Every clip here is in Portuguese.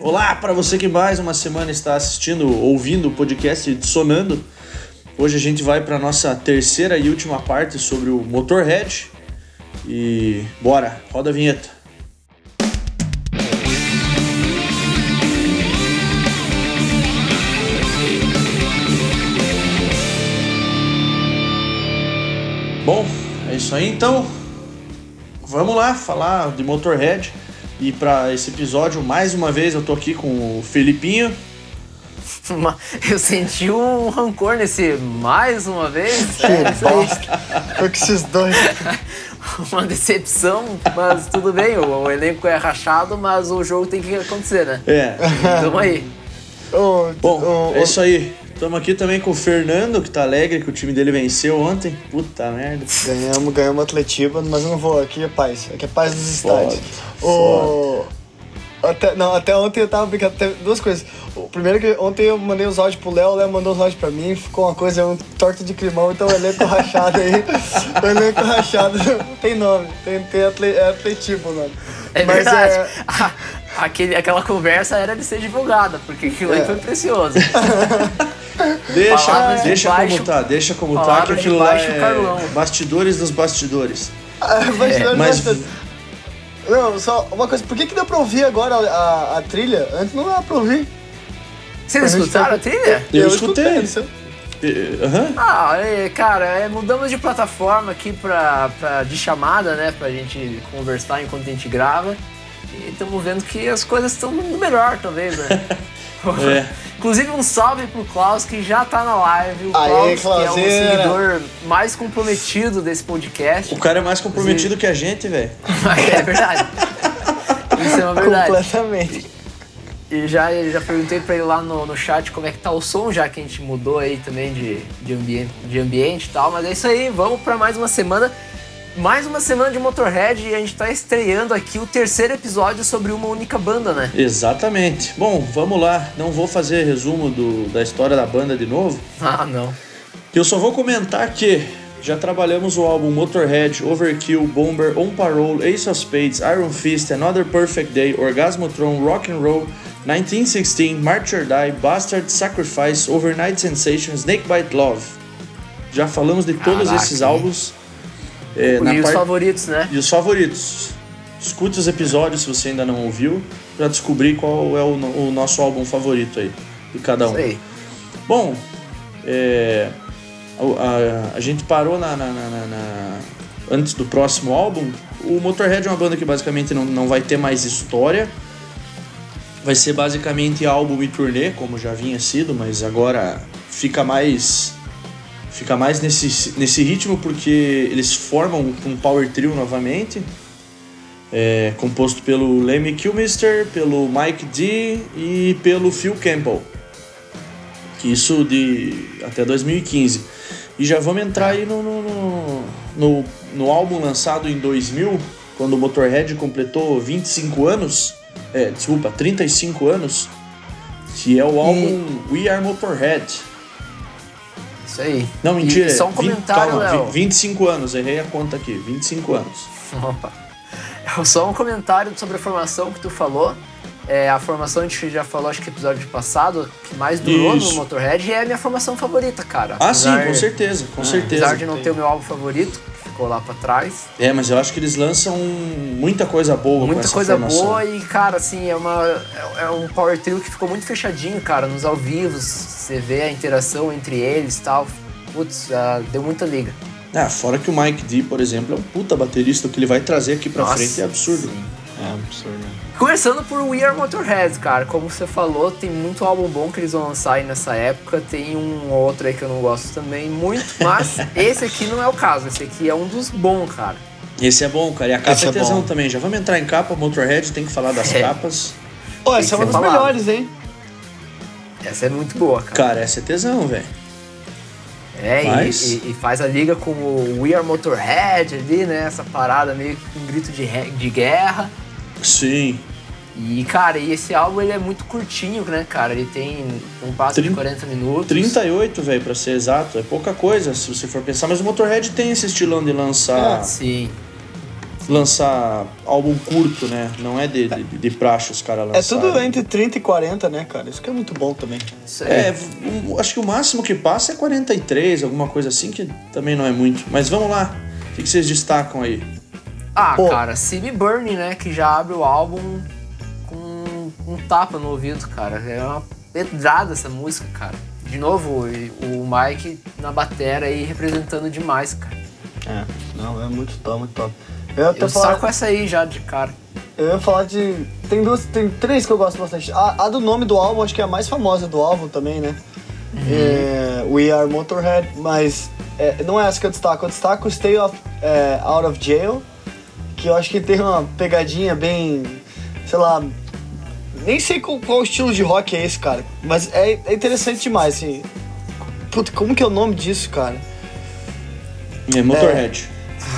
Olá para você que mais uma semana está assistindo, ouvindo o podcast Sonando. Hoje a gente vai para nossa terceira e última parte sobre o Motorhead. E bora, roda a vinheta. Bom, é isso aí então. Vamos lá falar de Motorhead. E para esse episódio, mais uma vez, eu tô aqui com o Felipinho. Eu senti um rancor nesse mais uma vez. Que é, bosta. Foi com esses dois. uma decepção, mas tudo bem, o, o, elenco é rachado, mas o jogo tem que acontecer, né? É. Tamo aí. Oh, Bom, oh, é isso aí. Estamos aqui também com o Fernando, que tá alegre que o time dele venceu ontem. Puta merda. Ganhamos, ganhamos Atletiba, mas eu não vou. Aqui é paz. Aqui é paz dos estádios. O... Até, não, até ontem eu tava brincando. Duas coisas. O primeiro que ontem eu mandei os áudios pro Léo, o Léo mandou os áudios pra mim, ficou uma coisa, um torto de climão, então o elenco rachado aí. o elenco rachado tem nome, tem, tem atle, é atletivo o nome. É Mas verdade. É... Aquele, aquela conversa era de ser divulgada, porque aquilo é. aí foi precioso. Deixa, deixa baixo, como tá, deixa como tá, que aquilo lá é Carlão. bastidores dos bastidores. Ah, bastidores é, mas... Não, só uma coisa, por que, que deu pra ouvir agora a, a, a trilha? Antes não dava pra ouvir. Vocês escutaram a trilha? Eu, eu escutei. escutei Uhum. Ah, é, cara, é, mudamos de plataforma aqui pra, pra, de chamada, né? Pra gente conversar enquanto a gente grava. E estamos vendo que as coisas estão melhor, talvez, né? é. Inclusive um salve pro Klaus que já tá na live. O Aê, Klaus, que é o seguidor mais comprometido desse podcast. O cara é mais comprometido Inclusive... que a gente, velho. é verdade. Isso é uma verdade. Completamente. E já, já perguntei pra ele lá no, no chat como é que tá o som, já que a gente mudou aí também de, de, ambiente, de ambiente e tal. Mas é isso aí, vamos para mais uma semana mais uma semana de Motorhead e a gente tá estreando aqui o terceiro episódio sobre uma única banda, né? Exatamente. Bom, vamos lá. Não vou fazer resumo do, da história da banda de novo. Ah, não. Eu só vou comentar que já trabalhamos o álbum Motorhead, Overkill, Bomber, On Parole, Ace of Spades, Iron Fist, Another Perfect Day, Orgasmotron, Rock and Roll, 1916, March or Die, Bastard, Sacrifice, Overnight Sensation, Snakebite Love. Já falamos de todos Caraca, esses álbuns. É, e os favoritos, né? E os favoritos. Escute os episódios se você ainda não ouviu, para descobrir qual é o, o, nosso álbum favorito aí, de cada um. Sei. Bom, é, a, a, a, gente parou na, na, na, na, antes do próximo álbum. O Motorhead é uma banda que basicamente não, não vai ter mais história. Vai ser basicamente álbum e turnê, como já vinha sido, mas agora fica mais fica mais nesse, nesse ritmo porque eles formam um power trio novamente, é, composto pelo Lemmy Kilmister, pelo Mike D e pelo Phil Campbell. Que isso de até 2015. E já vamos entrar aí no, no, no, no álbum lançado em 2000, quando o Motorhead completou 25 anos, é, desculpa, 35 anos, que é o álbum e... We Are Motorhead isso aí. Não, mentira. E só um comentário, 20, calma, 25 anos, errei a conta aqui. 25 anos. Opa. Só um comentário sobre a formação que tu falou. É, a formação a gente já falou, acho que episódio passado, que mais durou Isso. no Motorhead, e é a minha formação favorita, cara. Ah, apesar, sim, com certeza, com é, certeza. Apesar de não ter o meu álbum favorito, ficou lá pra trás. É, mas eu acho que eles lançam muita coisa boa Muita com essa coisa formação. boa e, cara, assim, é, uma, é, é um power trio que ficou muito fechadinho, cara, nos ao vivos. Você vê a interação entre eles e tal putz, uh, deu muita liga. Ah, fora que o Mike D, por exemplo, é um puta baterista, o que ele vai trazer aqui pra Nossa, frente é absurdo. Sim. É absurdo. Começando por We Are Motorhead, cara. Como você falou, tem muito álbum bom que eles vão lançar aí nessa época. Tem um outro aí que eu não gosto também muito, mas esse aqui não é o caso. Esse aqui é um dos bons, cara. Esse é bom, cara. E a capa esse é, é tesão também. Já vamos entrar em capa, Motorhead, tem que falar das é. capas. Pô, essa é uma das melhores, hein? Essa é muito boa, cara. Cara, essa é tesão, velho. É, Mas... e, e, e, faz a liga com o We Are Motorhead ali, né? Essa parada meio com um grito de, de guerra. Sim. E, cara, e esse álbum ele é muito curtinho, né, cara? Ele tem um passo de 40 minutos. 38, velho, pra ser exato. É pouca coisa, se você for pensar. Mas o Motorhead tem esse estilão de lançar. sim. lançar álbum curto, né? Não é de, de, de praxe os caras lançarem. É tudo entre 30 e 40, né, cara? Isso que é muito bom também. É, acho que o máximo que passa é 43, alguma coisa assim, que também não é muito. Mas vamos lá. O que, que vocês destacam aí? Ah, Pô. cara, Cine Burning, né? Que já abre o álbum com um tapa no ouvido, cara. É uma pedrada essa música, cara. De novo, o Mike na batera aí representando demais, cara. É, não, é muito top, muito top. Eu, eu falar... com essa aí já de cara. Eu ia falar de. Tem duas. Tem três que eu gosto bastante. A, a do nome do álbum, acho que é a mais famosa do álbum também, né? Uhum. É, We Are Motorhead, mas é, não é essa que eu destaco. Eu destaco Stay of, é, Out of Jail, que eu acho que tem uma pegadinha bem. sei lá. Nem sei qual, qual estilo de rock é esse, cara. Mas é, é interessante demais, assim. Puta, como que é o nome disso, cara? É Motorhead.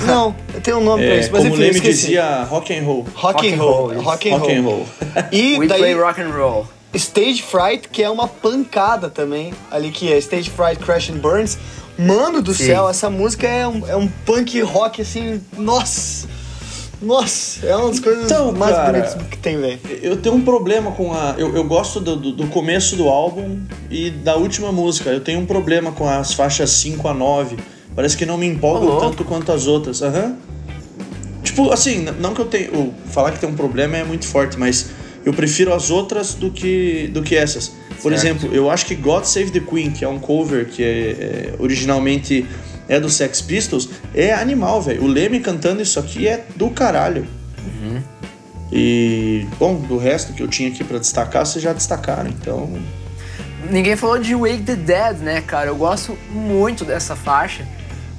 Não, tem um nome é, pra isso. Mas como enfim, o Leme dizia, rock and roll. Rock, and roll. Rock and roll. Rock and roll. E We daí, play rock and roll. Stage Fright, que é uma pancada também, ali que é Stage Fright Crash and Burns. Mano do Sim. céu, essa música é um, é um punk rock assim, nossa. Nossa, é uma das coisas então, mais cara, bonitas que tem, velho. Eu tenho um problema com a. Eu, eu gosto do, do, do, começo do álbum e da última música. Eu tenho um problema com as faixas 5 a 9 Parece que não me empolgam tanto quanto as outras. Uhum. Tipo, assim, não que eu tenho. Falar que tem um problema é muito forte, mas eu prefiro as outras do que, do que essas. Por certo. exemplo, eu acho que God Save the Queen, que é um cover que é, é, originalmente é do Sex Pistols, é animal, velho. O Leme cantando isso aqui é do caralho. Uhum. E, bom, do resto que eu tinha aqui para destacar, vocês já destacaram, então. Ninguém falou de Wake the Dead, né, cara? Eu gosto muito dessa faixa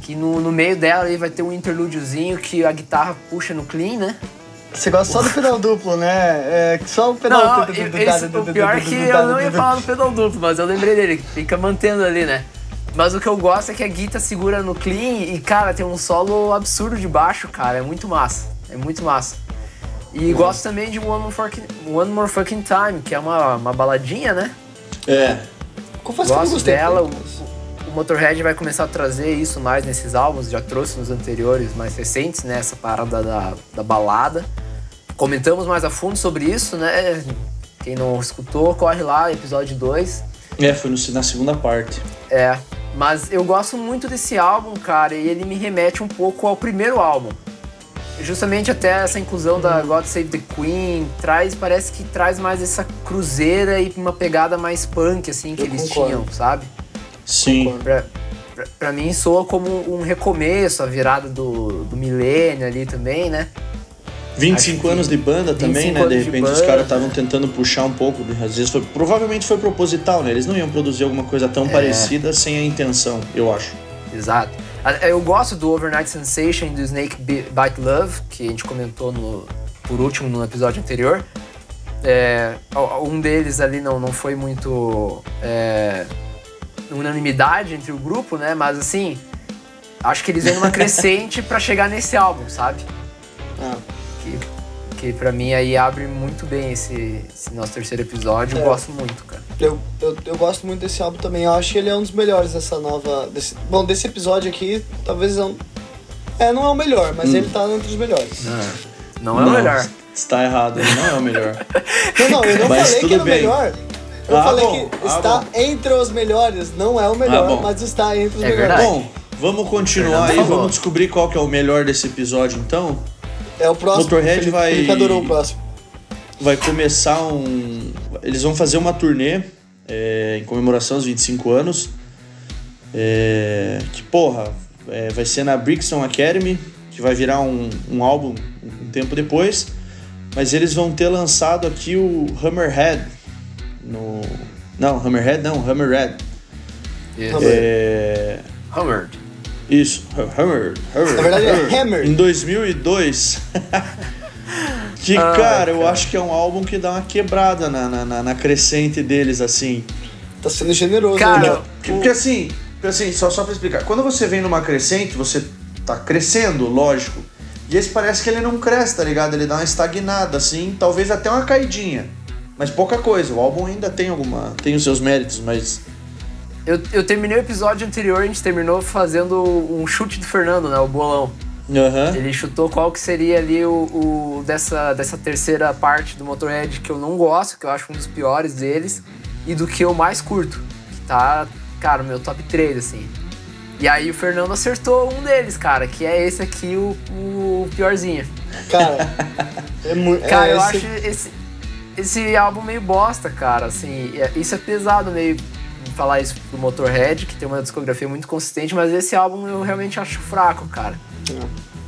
que no, no meio dela aí vai ter um interlúdiozinho que a guitarra puxa no clean, né? Você gosta só do pedal duplo, né? É, só o pedal duplo. O pior é que eu não ia falar do pedal duplo, mas eu lembrei dele, fica mantendo ali, né? Mas o que eu gosto é que a guitarra segura no clean e, cara, tem um solo absurdo de baixo, cara. É muito massa. É muito massa. E gosto também de One More, Fucking, One More Fucking Time, que é uma, uma baladinha, né? É. Confesso gosto que eu gostei dela. Muito, o Motorhead vai começar a trazer isso mais nesses álbuns, já trouxe nos anteriores mais recentes, né? Essa parada da, da balada. Comentamos mais a fundo sobre isso, né? Quem não escutou, corre lá, episódio 2. É, foi no, na segunda parte. É, mas eu gosto muito desse álbum, cara, e ele me remete um pouco ao primeiro álbum. Justamente até essa inclusão da God Save the Queen traz, parece que traz mais essa cruzeira e uma pegada mais punk, assim, que eu eles concordo. tinham, sabe? Sim. Pra, pra, pra, mim soa como um recomeço, a virada do, do milênio ali também, né? 25 anos de banda também, né? De repente de os caras estavam tentando puxar um pouco. Às vezes foi, provavelmente foi proposital, né? Eles não iam produzir alguma coisa tão é. parecida sem a intenção, eu acho. Exato. Eu gosto do Overnight Sensation e do Snake Bite Love, que a gente comentou no, por último no episódio anterior. É, um deles ali não, não foi muito. É, unanimidade entre o grupo, né? Mas assim, acho que eles vêm numa crescente para chegar nesse álbum, sabe? Ah. Que, que pra mim aí abre muito bem esse, esse nosso terceiro episódio. É. Eu gosto muito, cara. Eu, eu, eu, gosto muito desse álbum também. Eu acho que ele é um dos melhores dessa nova. Desse, bom, desse episódio aqui, talvez não. É, não é o melhor, mas hum. ele tá entre os melhores. Não, não é não, o melhor. Está errado, ele não é o melhor. não, não, eu não mas falei que era o melhor. Eu ah, falei bom, que ah, está bom. entre os melhores. Não é o melhor, ah, mas está entre os é melhores. Verdade. Bom, vamos continuar aí, vamos descobrir qual que é o melhor desse episódio então. É o próximo. Motorhead vai. Felipe adorou o próximo. Vai começar um. Eles vão fazer uma turnê é, em comemoração aos 25 anos. É, que porra, é, vai ser na Brixton Academy, que vai virar um, um álbum um tempo depois. Mas eles vão ter lançado aqui o Hammerhead, no. Não, Hammerhead não, Hammerhead. Yes. É... Hammered. Isso, Hammered. Hammered. Na verdade é Hammered. Em 2002. que, ah, cara, cara, eu acho que é um álbum que dá uma quebrada na, na, na crescente deles, assim. Tá sendo generoso, cara, né? Porque, porque assim, assim só, só pra explicar, quando você vem numa crescente, você tá crescendo, lógico. E esse parece que ele não cresce, tá ligado? Ele dá uma estagnada, assim, talvez até uma caidinha. Mas pouca coisa. O álbum ainda tem alguma. tem os seus méritos, mas. Eu, eu terminei o episódio anterior, a gente terminou fazendo um chute do Fernando, né? O bolão. Aham. Ele chutou qual que seria ali o, o dessa, dessa terceira parte do Motorhead que eu não gosto, que eu acho um dos piores deles, e do que eu mais curto. Que tá, cara, o meu top 3, assim. E aí o Fernando acertou um deles, cara, que é esse aqui, o, o piorzinho. Cara, é muito. Cara, é, eu esse- acho esse, esse álbum meio bosta, cara. Assim, é- isso é pesado meio falar isso pro Motorhead, que tem uma discografia muito consistente, mas esse álbum eu realmente acho fraco, cara.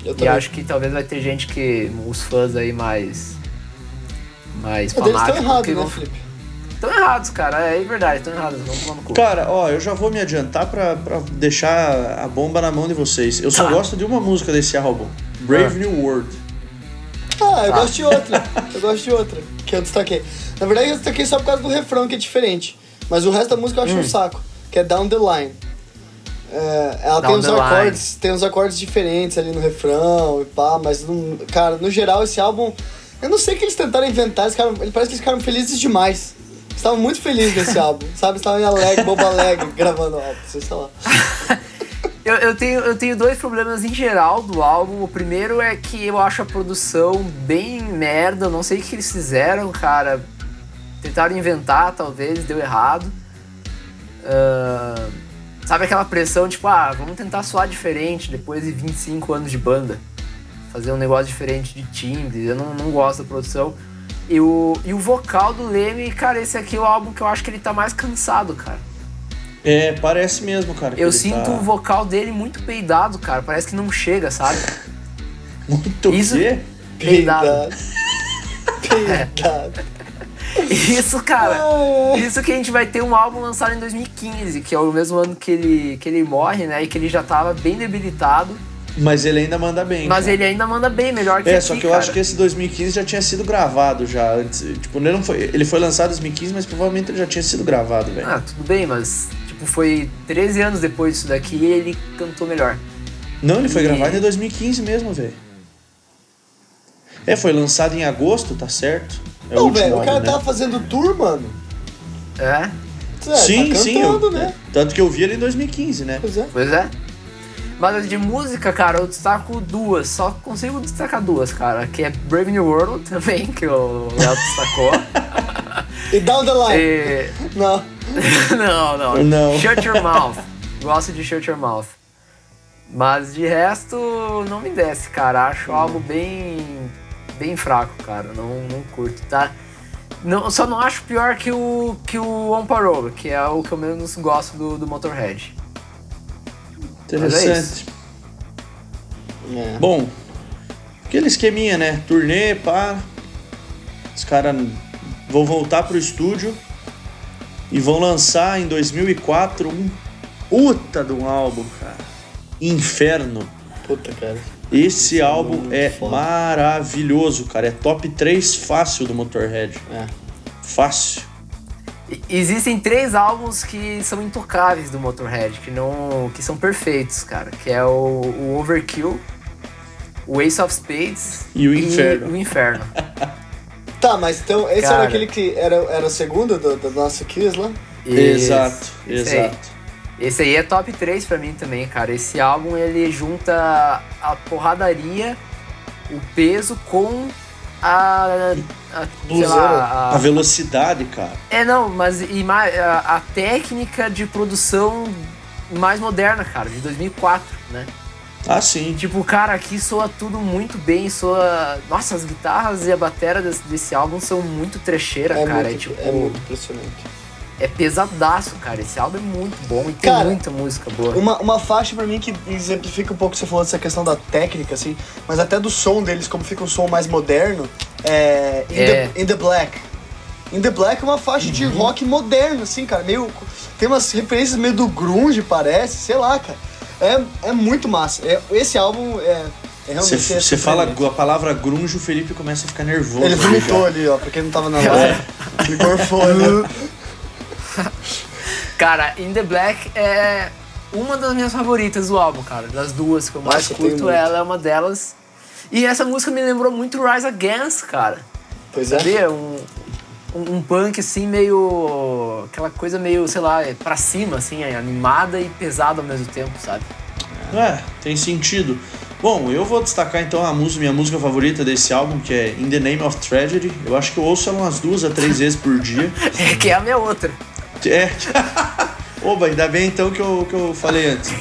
Eu E também. acho que talvez vai ter gente que. os fãs aí mais. mais Mas eles estão errados, que né, vão- Felipe? Estão errados, cara. É verdade, estão errados. Vamos tomar no cu. Cara, ó, eu já vou me adiantar pra, pra deixar a bomba na mão de vocês. Eu só Tá. gosto de uma música desse álbum: Brave Ah. New World. Ah, eu Tá. gosto de outra. Eu gosto de outra, que eu destaquei. Na verdade, eu destaquei só por causa do refrão, que é diferente. Mas o resto da música eu acho um saco, que é Down the Line. É, ela tem Down uns the Line. acordes, tem uns acordes diferentes ali no refrão e pá, mas não- cara, no geral esse álbum, eu não sei o que eles tentaram inventar, eles ficaram, parece que eles ficaram felizes demais. Estavam muito felizes nesse álbum, sabe? Estavam em alegre, bobo alegre, gravando o álbum, sei lá. Eu, eu tenho, eu tenho dois problemas em geral do álbum. O primeiro é que eu acho a produção bem merda. Eu não sei o que eles fizeram, cara. Tentaram inventar, talvez, deu errado. Ah, sabe aquela pressão, tipo, ah, vamos tentar soar diferente depois de 25 anos de banda. Fazer um negócio diferente de timbre. Eu não, não gosto da produção. E o, e o vocal do Leme, cara, esse aqui é o álbum que eu acho que ele tá mais cansado, cara. É, parece mesmo, cara. Eu ele sinto tá o vocal dele muito peidado, cara. Parece que não chega, sabe? Muito Isso- quê? Peidado. Peidado. Isso, cara. Isso que a gente vai ter um álbum lançado em 2015, que é o mesmo ano que ele, que ele morre, né? E que ele já tava bem debilitado. Mas ele ainda manda bem. Mas cara. ele ainda manda bem, melhor que É, aqui, só que eu cara. acho que esse 2015 já tinha sido gravado já antes. Tipo, ele, não foi, ele foi lançado em 2015, mas provavelmente ele já tinha sido gravado, velho. Ah, tudo bem, mas... Tipo, foi 13 anos depois disso daqui e ele cantou melhor. Não, ele foi E- gravado em 2015 mesmo, velho. É, foi lançado em agosto, tá certo? É Não, velho, o cara né? tava fazendo tour, mano. É? É, sim, tá sim. cantando, eu- né? Tanto que eu vi ele em 2015, né? Pois é. Pois é. Mas de música, cara, eu destaco duas. Só consigo destacar duas, cara. Que é Brave New World também, que o Léo destacou. E Down the Line. e... Não. não, não. Não. Shut Your Mouth. Gosto de Shut Your Mouth. Mas de resto, não me desce, cara. Acho algo bem bem fraco, cara. Não, não curto, tá? Não, só não acho pior que o, que o On Parole, que é o que eu menos gosto do, do Motorhead. Mas é Interessante. É. Bom, aquele esqueminha, né? Turnê, pá. Os caras vão voltar pro estúdio e vão lançar em 2004 um puta de um álbum, cara. Inferno. Puta, cara. Esse álbum é foda. maravilhoso, cara. É top 3 fácil do Motorhead. É. Fácil. E- Existem três álbuns que são intocáveis do Motorhead, que não, que são perfeitos, cara. Que é o, o Overkill, o Ace of Spades E o Inferno. o Inferno. Tá, mas então, esse Cara. era aquele que era, era o segundo do, do nosso Kiss lá? Exato, exato. Esse aí é top 3 pra mim também, cara. Esse álbum ele junta a porradaria, o peso com a. a lá, A velocidade, cara. É, não, mas e a, a técnica de produção mais moderna, cara, de 2004, né? Ah, sim. Tipo, cara, aqui soa tudo muito bem, soa... Nossa, as guitarras e a bateria desse, desse álbum são muito trecheira, É, cara. muito, é tipo... é muito impressionante. É pesadaço, cara. Esse álbum é muito bom e tem Cara, muita música boa. Uma, uma faixa pra mim que exemplifica um pouco o que você falou dessa questão da técnica, assim, mas até do som deles, como fica um som mais moderno, é. In, É. The, In the Black. In the Black é uma faixa de Uhum. rock moderno, assim, cara. Meio. Tem umas referências meio do grunge, parece, sei lá, cara. É, é muito massa. É, esse álbum é. é realmente. Você é você fala a palavra grunge, o Felipe começa a ficar nervoso. Ele vomitou ali, ó, pra quem não tava na live. Ele gorfou ali. Cara, In The Black é uma das minhas favoritas do álbum, cara. Das duas que eu mais Nossa, curto, ela é uma delas. E essa música me lembrou muito Rise Against, cara. Pois é. Sabia? Um, um, um punk assim, meio. aquela coisa meio, sei lá, é pra cima, assim, é animada e pesada ao mesmo tempo, sabe? É, tem sentido. Bom, eu vou destacar então a música, minha música favorita desse álbum, que é In the Name of Tragedy. Eu acho que eu ouço ela umas duas a três vezes por dia. É que é a minha outra. É. Oba, ainda bem então que eu, que eu falei antes.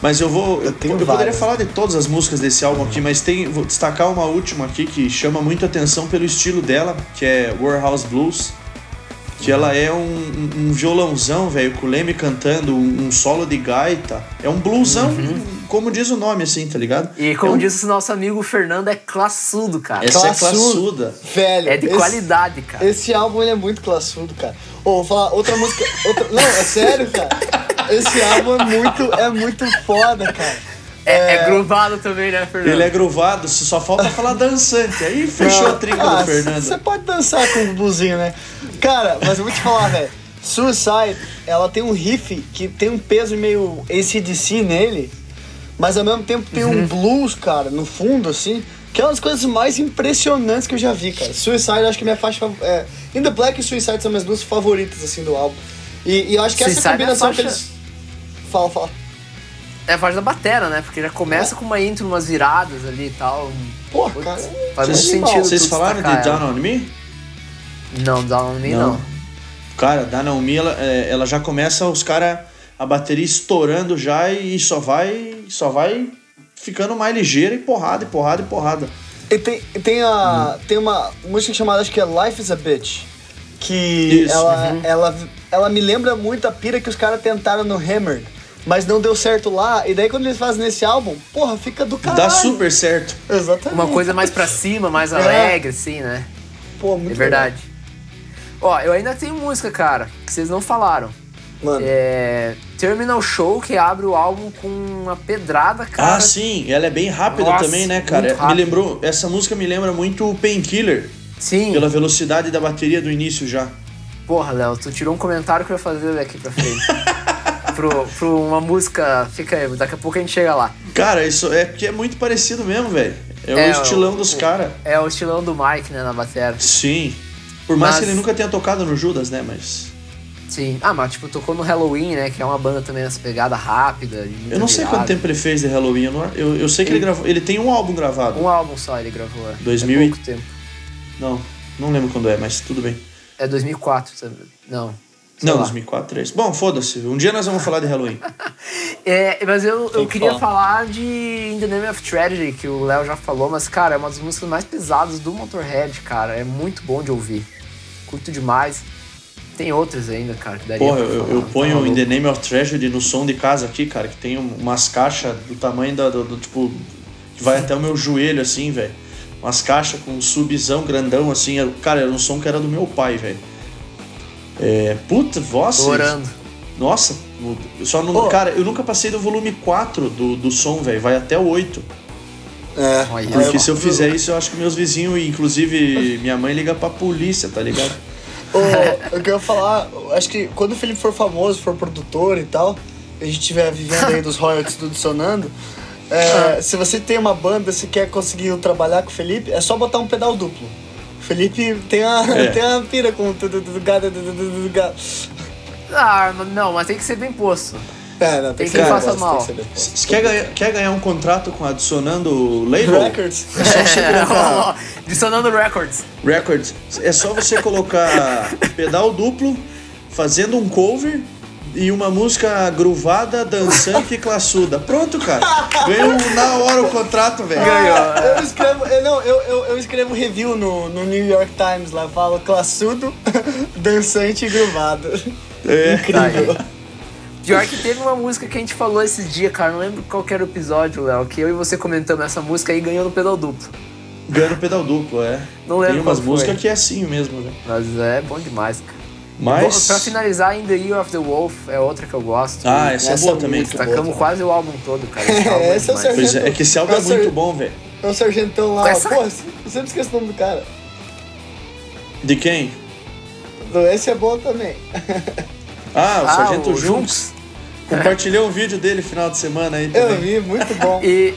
Mas eu vou. Eu, tenho eu poderia várias. falar de todas as músicas desse álbum aqui, mas tem, vou destacar uma última aqui que chama muito atenção pelo estilo dela, que é Warehouse Blues. Que ela é um, um- um violãozão, velho, com o Leme cantando, um, um solo de gaita. É um bluesão, como diz o nome, assim, tá ligado? E como é um, disse o nosso amigo Fernando, é classudo, cara. Essa é Classudo. classuda. Velho. É de esse- qualidade, cara. Esse álbum ele é muito classudo, cara. Ô, vou falar outra música. Outra... Não, é sério, cara. Esse álbum é muito, é muito foda, cara. É, é groovado também, né, Fernando? Ele é grovado, só falta falar dançante. Aí fechou a trinca Ah, do Fernando. Você pode dançar com o bluesinho, né? Cara, mas eu vou te falar, velho. Suicide, ela tem um riff que tem um peso meio ACDC nele, mas ao mesmo tempo tem Uhum. um blues, cara, no fundo, assim, que é uma das coisas mais impressionantes que eu já vi, cara. Suicide, acho que minha faixa. É, In the Black e Suicide são minhas duas favoritas, assim, do álbum. E, e eu acho que essa Suicide é a combinação que faixa- eles. Fala, fala. É a parte da batera, né? Porque já começa com uma intro, umas viradas ali e tal. Pô, Putz, cara. Faz muito sentido. Vocês falaram de destacar Down on Me? Não, Down on Me não. Cara, Down on Me, ela, é, ela já começa os caras, a bateria estourando já e só vai, só vai ficando mais ligeira e porrada, e porrada, e porrada. E tem, e tem, a, tem uma música chamada, acho que é Life is a Bitch. Que Isso, ela, ela, ela me lembra muito a pira que os caras tentaram no Hammer. Mas não deu certo lá. E daí quando eles fazem nesse álbum, porra, fica do caralho. Dá super certo. Exatamente. Uma coisa mais pra cima, mais É. alegre, assim, né? Pô, muito É verdade. Ó, eu ainda tenho música, cara, que vocês não falaram. legal. Mano, É. Terminal Show, que abre o álbum com uma pedrada, cara. ah, sim, ela é bem rápida Nossa, também, né, cara? muito Me lembrou, essa música me lembra muito o Painkiller, Sim. pela velocidade da bateria do início já. Porra, Léo, tu tirou um comentário que eu ia fazer daqui pra frente. pro, pro uma música. Fica aí, daqui a pouco a gente chega lá. Cara, isso é porque é muito parecido mesmo, velho. É, É, o estilão o- dos caras. É o estilão do Mike, né, na bateria. Sim. Por mais Mas- que ele nunca tenha tocado no Judas, né, mas... Sim. Ah, mas tipo, tocou no Halloween, né? Que é uma banda também nessa pegada rápida. Eu não sei virada. quanto tempo ele fez de Halloween, eu, não- eu, eu sei que ele Ele- gravou... Ele tem um álbum gravado. Um álbum só ele gravou. é. 2000 É e- pouco tempo. Não, não lembro quando é, mas tudo bem. É 2004 também. Não. Sei Não, lá. 2004, 3. Bom, foda-se. Um dia nós vamos falar de Halloween. É, mas eu, eu que queria falar. falar de In the Name of Tragedy, que o Léo já falou, mas, cara, é uma das músicas mais pesadas do Motorhead, cara. É muito bom de ouvir. Curto demais. Tem outras ainda, cara, que daria Porra, pra eu, eu, falar, eu tá ponho maluco. In the Name of Tragedy no som de casa aqui, cara, que tem um- umas caixas do tamanho da, do, do, tipo, que vai até o meu joelho, assim, velho. Umas caixas com um subzão grandão, assim. Cara, era um som que era do meu pai, velho. É. Puta, nossa. Tô orando. Nossa, só não. Ô. Cara, eu nunca passei do volume 4 do, do som, velho. Vai até o 8. é. Porque se eu fizer isso, eu acho que meus vizinhos, e inclusive minha mãe, liga pra polícia, tá ligado? Ô, eu quero falar, acho que quando o Felipe for famoso, for produtor e tal, a gente estiver vivendo aí dos royalties tudo sonando, é, se você tem uma banda, se quer conseguir trabalhar com o Felipe, é só botar um pedal duplo. Felipe tem a, É. tem a pira com tudo tudo gado, tudo, tudo, tudo, gado. Ah, não, mas tem que ser bem posto. É, não, Tem tem, que que ser faça mal. tem que. Se quer ganhar, quer ganhar um contrato com adicionando label? Records. É só você colocar. Dissonando Records. Records. É só você colocar pedal duplo, fazendo um cover e uma música groovada, dançante e classuda. Pronto, cara. Ganhou na hora o contrato, velho. Ah, eu escrevo, eu, não, eu, eu, eu escrevo review no, no New York Times lá, falo classudo, dançante e groovado. É. Incrível. Tá Pior que teve uma música que a gente falou esse dia, cara. Não lembro qual que era o episódio, Léo. Que eu e você comentamos essa música aí ganhou no pedal duplo. Ganhando pedal duplo, é. Não lembro Tem umas músicas que é assim mesmo, né? Mas é bom demais, cara. Mas. Pra finalizar, In the Year of the Wolf é outra que eu gosto. Ah, essa, Essa é boa é também. Destacamos quase o álbum todo, cara. É Esse é o. Pois é, é que esse álbum é Essa- muito bom, velho. É o sargentão lá, essa- pô, eu sempre esqueço o nome do cara. De quem? Esse é bom também. Ah, o Ah, Sargento o Junks. Compartilhei um vídeo dele final de semana aí Eu também. vi, muito bom. E,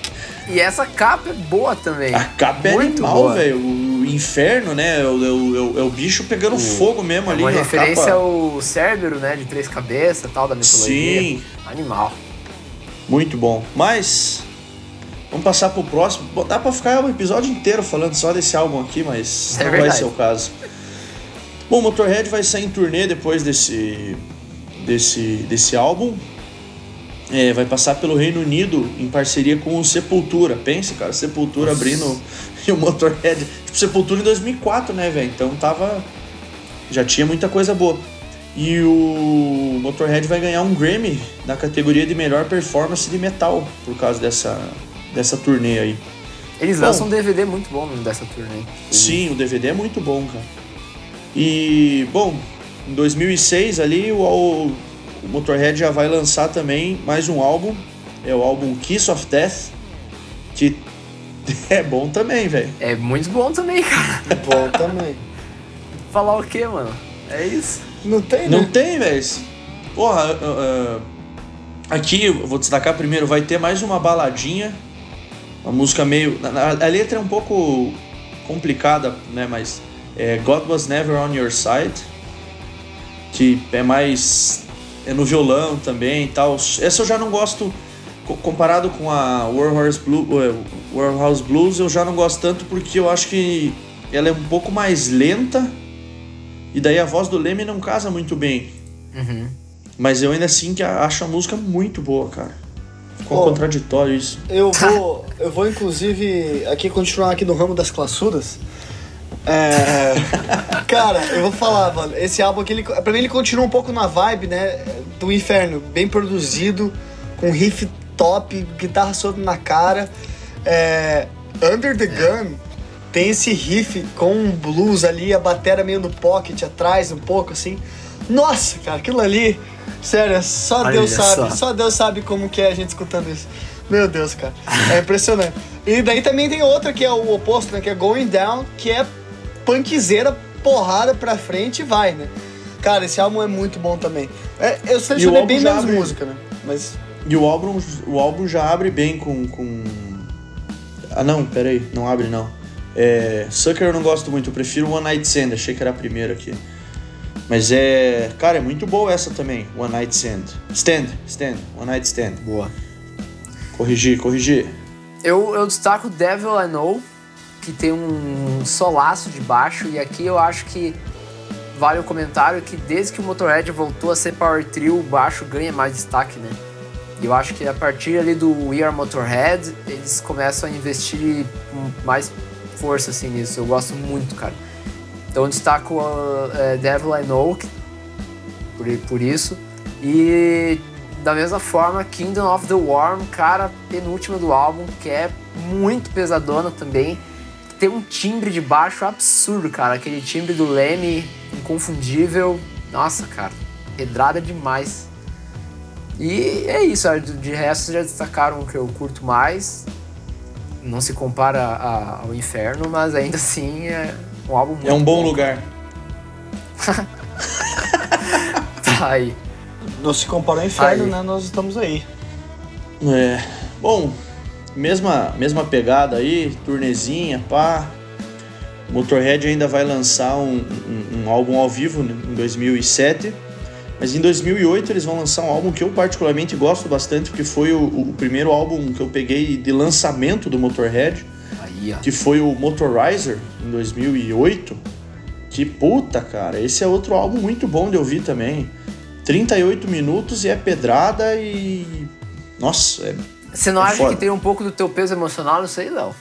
e essa capa é boa também. A capa é Muito animal, boa. velho. O inferno, né? É o, é o- é o- é o bicho pegando fogo mesmo ali Uma referência capa. ao Cérbero, né? De três cabeças tal, da mitologia. Sim. Animal. Muito bom. Mas Vamos passar pro próximo. Dá pra ficar um episódio inteiro falando só desse álbum aqui, mas É não verdade. vai ser o caso. Bom, Motorhead vai sair em turnê depois desse, desse, desse álbum. É, vai passar pelo Reino Unido em parceria com o Sepultura. Pense, cara, Sepultura abrindo e o Motorhead. Tipo, Sepultura em 2004, né, velho? Então tava. Já tinha muita coisa boa. E o Motorhead vai ganhar um Grammy na categoria de melhor performance de metal por causa dessa, dessa turnê aí. Eles Bom. lançam um DVD muito bom dessa turnê. Sim, o DVD é muito bom, cara. E, bom, em 2006 ali o, o Motorhead já vai lançar também mais um álbum. É o álbum Kiss of Death, que é bom também, velho. É muito bom também, cara. Bom também. Falar o quê, mano? É isso. Não tem, Não né? tem, velho. Porra, ah, ah, aqui eu vou destacar primeiro, vai ter mais uma baladinha. Uma música meio. na- A letra é um pouco complicada, né? Mas é God Was Never on Your Side. Que é mais. É no violão também e tal. Essa eu já não gosto. co- Comparado com a Warhouse Blues, Warhouse Blues, eu já não gosto tanto porque eu acho que ela é um pouco mais lenta e daí a voz do Leme não casa muito bem. Uhum. Mas eu ainda assim que acho a música muito boa, cara. Ficou Ó. contraditório isso. Eu vou, eu vou inclusive aqui continuar aqui no ramo das classuras. É, cara, eu vou falar, mano. Esse álbum aqui, ele, pra mim, ele continua um pouco na vibe, né? Do inferno, bem produzido, com riff top, guitarra solta na cara. É, Under the Gun tem esse riff com um blues ali, a batera meio no pocket atrás, um pouco assim. Nossa, cara, aquilo ali, sério, só Olha Deus sabe, só. só Deus sabe como que é a gente escutando isso. Meu Deus, cara, é impressionante. E daí também tem outra que é o oposto, né, que é Going Down, que é punkzeira, porrada pra frente e vai, né? Cara, esse álbum é muito bom também. É, eu selecionei bem menos abre- música, né? Mas E o álbum, o álbum já abre bem com, com. Ah não, peraí, não abre não. É, Sucker eu não gosto muito, eu prefiro One Night Stand, achei que era a primeira aqui. Mas é. Cara, é muito boa essa também, One Night Stand. Stand, stand, One Night Stand. Boa. Corrigir, corrigir. Eu, eu destaco Devil I Know, que tem um solaço de baixo, e aqui eu acho que vale o comentário que desde que o Motorhead voltou a ser Power Trio, o baixo ganha mais destaque, né? Eu acho que a partir ali do We Are Motorhead, eles começam a investir mais força assim nisso. Eu gosto muito, cara. Então destaco uh, Devil I Know por, por isso. E da mesma forma, Kingdom of the Worm, cara, penúltima do álbum, que é muito pesadona também. Tem um timbre de baixo absurdo, cara. Aquele timbre do Leme, inconfundível. Nossa, cara, pedrada demais. E é isso, de de resto já destacaram o que eu curto mais. Não se compara a- ao Inferno, mas ainda assim é um álbum muito É um bom lugar. Tá aí. não se compara ao inferno, Aí. né? Nós estamos aí. É. Bom, mesma, mesma pegada aí, turnezinha, pá. Motorhead ainda vai lançar um, um- um álbum ao vivo né, em 2007. Mas em 2008 eles vão lançar um álbum que eu particularmente gosto bastante, porque foi o, o primeiro álbum que eu peguei de lançamento do Motorhead, Aí, que foi o Motorizer, em 2008. Que puta, cara, esse é outro álbum muito bom de ouvir também. 38 minutos e é pedrada e. Nossa, é Você não É acha foda. que tem um pouco do teu peso emocional nisso aí, Léo?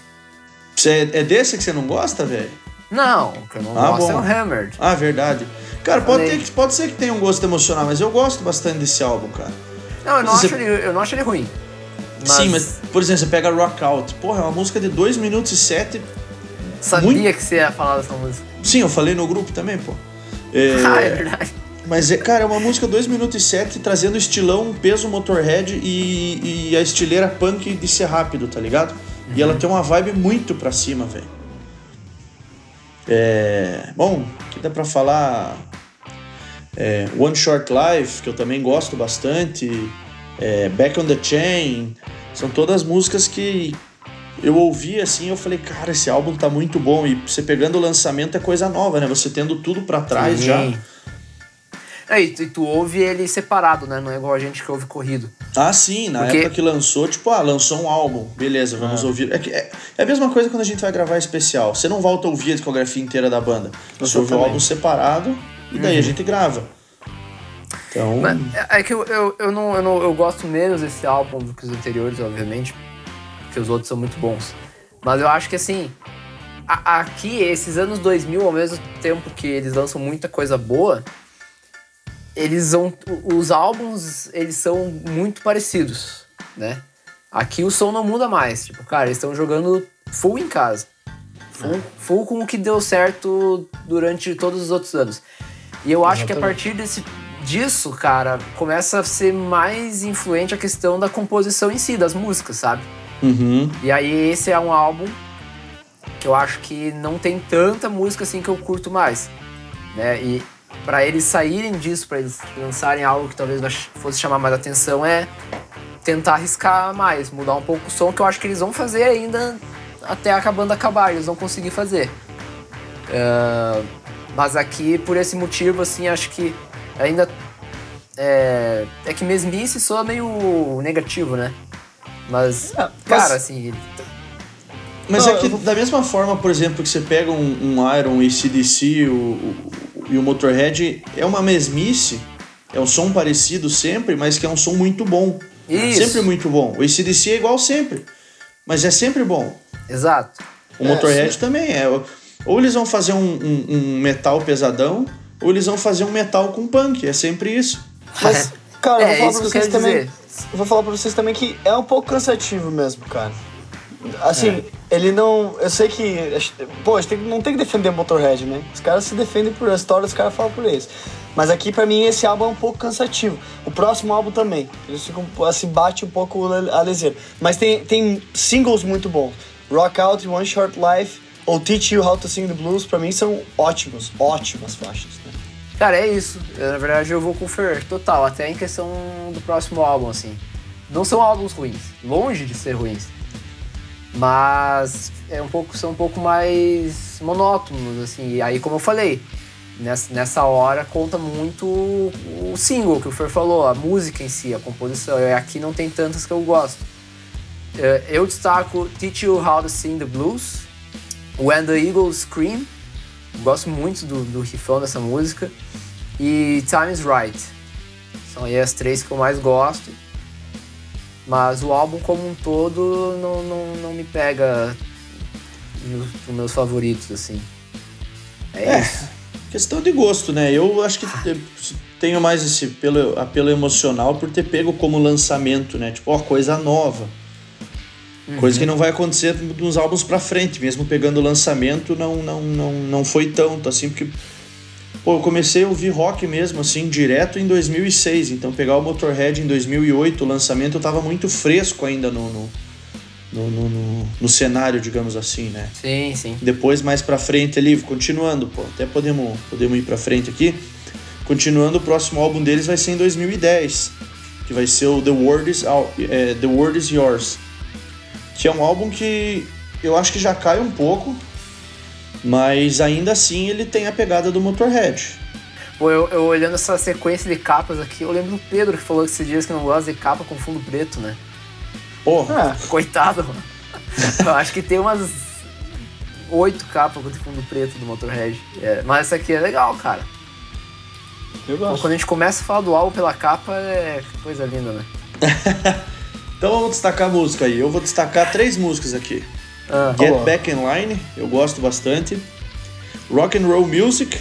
Você é desse que você não gosta, velho? Não, o que eu não Ah, gosto é bom. o Hammered. Ah, verdade. Cara, pode, ter, pode ser que tenha um gosto emocional, mas eu gosto bastante desse álbum, cara. Não, eu não, Você- acho ele, eu não acho ele ruim. Sim, mas, por exemplo, você pega Rock Out. Porra, é uma música de 2 minutos e 7. Sabia muito- que você ia falar dessa música. Sim, eu falei no grupo também, pô. É, Ah, é verdade. Mas, é, cara, é uma música 2 minutos e 7, trazendo estilão, peso Motorhead e, e a estileira punk de ser rápido, tá ligado? E ela tem uma vibe muito pra cima, velho. É, bom, aqui dá pra falar é, One Short Life, que eu também gosto bastante, é, Back on the Chain, são todas músicas que eu ouvi assim, eu falei, cara, esse álbum tá muito bom. E você pegando o lançamento é coisa nova, né? Você tendo tudo pra trás já. É, e tu, e tu ouve ele separado, né? Não é igual a gente que ouve corrido. Ah, sim, na Porque- época que lançou, tipo, ah, lançou um álbum, beleza, vamos ouvir. É, é, é a mesma coisa quando a gente vai gravar especial. Você não volta a ouvir a discografia inteira da banda. Você ouve o álbum separado e daí a gente grava. Então. Mas é é que eu, eu, eu, não, eu, não, eu gosto menos desse álbum do que os anteriores, obviamente, porque os outros são muito bons. Mas eu acho que assim, a- aqui, esses anos 2000, ao mesmo tempo que eles lançam muita coisa boa, eles vão. Os álbuns, eles são muito parecidos, né? Aqui o som não muda mais. Tipo, cara, eles estão jogando full em casa. Full, full com o que deu certo durante todos os outros anos. E eu acho que a Exatamente. partir desse, disso, cara, começa a ser mais influente a questão da composição em si, das músicas, sabe? Uhum. E aí esse é um álbum que eu acho que não tem tanta música assim que eu curto mais, né? E para eles saírem disso, para eles lançarem algo que talvez fosse chamar mais atenção é tentar arriscar mais, mudar um pouco o som que eu acho que eles vão fazer ainda até a banda acabar, eles vão conseguir fazer. Ah, mas aqui, por esse motivo, assim, acho que ainda. É, é que mesmice soa meio negativo, né? Mas, É, mas- cara, assim. Mas Não, é que eu da mesma forma, por exemplo, que você pega um, um Iron, um ACDC o, o, e o Motorhead, é uma mesmice, é um som parecido sempre, mas que é um som muito bom. Isso. Sempre muito bom. O ACDC é igual sempre, mas é sempre bom. Exato. O É, Motorhead sim. também é. Ou eles vão fazer um, um- um metal pesadão, ou eles vão fazer um metal com punk. É sempre isso. Mas, cara, É, eu vou isso falar pra vocês também. dizer. Eu vou falar pra vocês também que é um pouco cansativo mesmo, cara. Assim, É. ele não. Eu sei que. Pô, a gente tem não tem que defender Motorhead, né? Os caras se defendem por a história, os caras falam por eles. Mas aqui, pra mim, esse álbum é um pouco cansativo. O próximo álbum também. Eles ficam, assim, bate um pouco a leseira. Mas tem, tem singles muito bons. Rock Out, One Short Life, ou Teach You How to Sing the Blues, pra mim são ótimos, ótimas faixas. Né? Cara, é isso. Eu, na verdade, eu vou com Fer total, até em questão do próximo álbum, assim. Não são álbuns ruins, longe de ser ruins. Mas é um pouco, são um pouco mais monótonos, assim. E aí, como eu falei, nessa, nessa hora conta muito o single que o Fer falou, a música em si, a composição. E aqui não tem tantas que eu gosto. Eh, Eu destaco Teach You How to Sing the Blues, When the Eagles Scream, gosto muito do, do rifão dessa música, e Time is Right. São aí as três que eu mais gosto. Mas o álbum como um todo não, não, não me pega nos nos meus favoritos, assim. É, É. Questão de gosto, né? Eu acho que te- tenho mais esse pelo, apelo emocional por ter pego como lançamento, né? Tipo, ó, coisa nova. Coisa que não vai acontecer dos álbuns pra frente, mesmo pegando o lançamento, não, não, não, não foi tanto, assim, porque. Pô, eu comecei a ouvir rock mesmo, assim, direto em 2006. Então, pegar o Motorhead em 2008, o lançamento, eu tava muito fresco ainda no, no, no, no, no- cenário, digamos assim, né? Sim, sim. Depois, mais pra frente ali, continuando, pô, até podemos, podemos ir pra frente aqui. Continuando, o próximo álbum deles vai ser em 2010, que vai ser o The World is, Out- é, The World is Yours. Que é um álbum que eu acho que já cai um pouco, mas ainda assim ele tem a pegada do Motorhead. Pô, eu, eu olhando essa sequência de capas aqui, eu lembro do Pedro que falou esses dias que não gosta de capa com fundo preto, né? Porra, Ah, Coitado, mano. Eu acho que tem umas oito capas com fundo preto do Motorhead. É, mas essa aqui é legal, cara. eu Então, gosto. quando a gente começa a falar do álbum pela capa, é coisa linda, né? então vamos destacar a música aí. Eu vou destacar três músicas aqui. Ah, Get Boa. Back in Line, eu gosto bastante. Rock and Roll Music.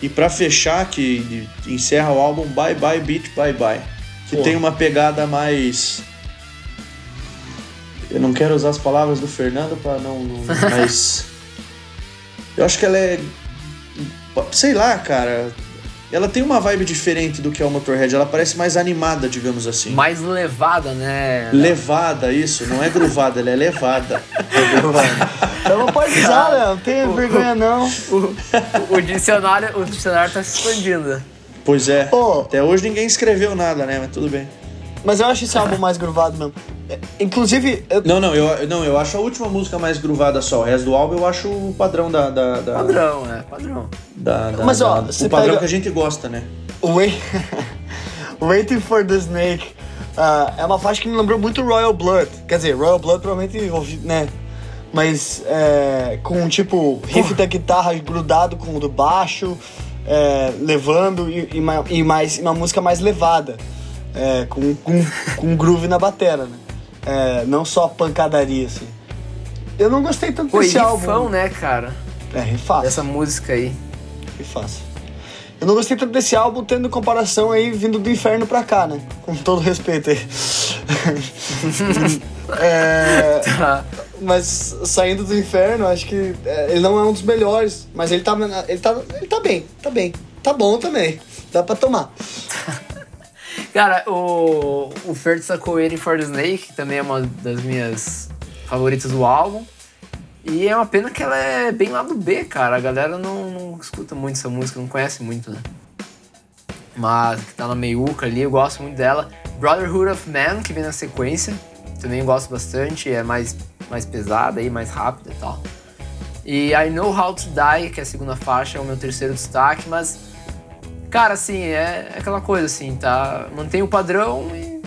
E pra fechar, que encerra o álbum Bye Bye Beat Bye Bye. Que Pô. tem uma pegada mais. Eu não quero usar as palavras do Fernando pra não. não- mas. Eu acho que ela é. Sei lá, cara. Ela tem uma vibe diferente do que é o Motorhead. Ela parece mais animada, digamos assim. mais levada, né? Levada, isso. Não é gruvada, ela é levada. Então não pode usar, Léo. Não tenha vergonha, não. O, o dicionário, o dicionário tá se expandindo. Pois é. Ô. Até hoje ninguém escreveu nada, né? Mas tudo bem. Mas eu acho esse álbum mais gruvado mesmo. É, Inclusive, eu, Não, não, eu, não, eu acho a última música mais gruvada só. O resto do álbum eu acho o padrão da. da, da Padrão, né? Padrão. da- da- Mas, ó, da- você o padrão pega- que a gente gosta, né? Wait... Waiting for the Snake uh, é uma faixa que me lembrou muito Royal Blood. Quer dizer, Royal Blood provavelmente, né? Mas é, com tipo riff da guitarra grudado com o do baixo, é, levando e, e, e, mais uma música mais levada, é, com, com, com groove na batera, né? É, não só pancadaria, assim. Eu não gostei tanto Pô, desse e álbum. Rifão, né, cara? É, rifaço. Essa música aí. Rifaço. Eu não gostei tanto desse álbum, tendo comparação aí vindo do inferno pra cá, né? Com todo respeito aí. é, Tá. mas saindo do inferno, acho que é, ele não é um dos melhores. Mas ele tá, ele tá, ele tá bem, tá bem. Tá bom também. Dá pra tomar. Cara, o, o Fer sacou Waiting for the Snake, que também é uma das minhas favoritas do álbum. E é uma pena que ela é bem lado B, cara. A galera não, não escuta muito essa música, não conhece muito, né? Mas que tá na meiuca ali, eu gosto muito dela. Brotherhood of Man, que vem na sequência, também gosto bastante, é mais, mais pesada aí, mais rápida e tal. E I Know How to Die, que é a segunda faixa, é o meu terceiro destaque, mas, cara, assim, é aquela coisa assim, tá? Mantém o padrão e.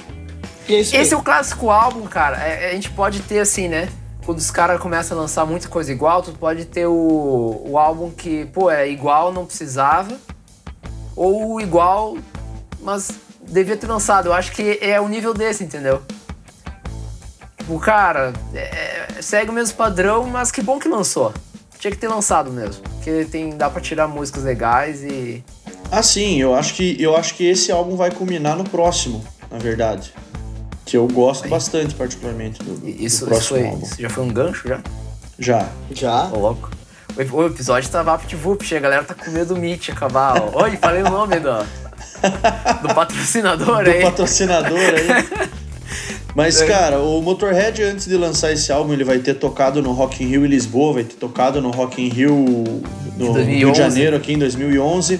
E é Esse é aí. o clássico álbum, cara. É- a gente pode ter assim, né? Quando os caras começam a lançar muita coisa igual, tu pode ter o, o álbum que, pô, é igual, não precisava. Ou igual, mas devia ter lançado. Eu acho que é o nível desse, entendeu? O cara é- segue o mesmo padrão, mas que bom que lançou. Tinha que ter lançado mesmo. Porque tem, dá pra tirar músicas legais e. Ah, sim, eu acho que eu acho que esse álbum vai culminar no próximo, na verdade. Que eu gosto bastante, particularmente, do, do Isso, isso, próximo foi, álbum. isso já foi um gancho já? Já. Já? Ô, louco. O o episódio tá vapt-vupt, a galera tá com medo do Meet acabar. ó. Oi, falei o nome do, do patrocinador Do aí. patrocinador aí. Mas, cara, o Motorhead, antes de lançar esse álbum, ele vai ter tocado no Rock in Rio em Lisboa, vai ter tocado no Rock in Rio no 2011. Rio de Janeiro, aqui em 2011.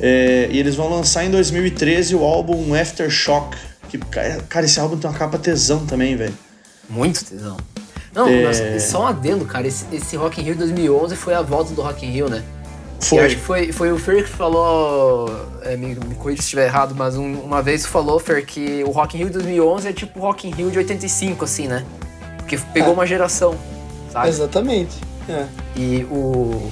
É, e eles vão lançar em 2013 o álbum Aftershock. Que, cara, esse álbum tem uma capa tesão também, velho. Muito tesão. Não, É. mas só um adendo, cara. Esse, esse Rock in Rio 2011 foi a volta do Rock in Rio, né? Foi. acho que foi, foi o Fer que falou, é, me, me corrija se estiver errado, mas um- uma vez falou, Fer, que o Rock in Rio 2011 é tipo o Rock in Rio de 85, assim, né? Porque pegou É. uma geração, sabe? Exatamente. É. E o...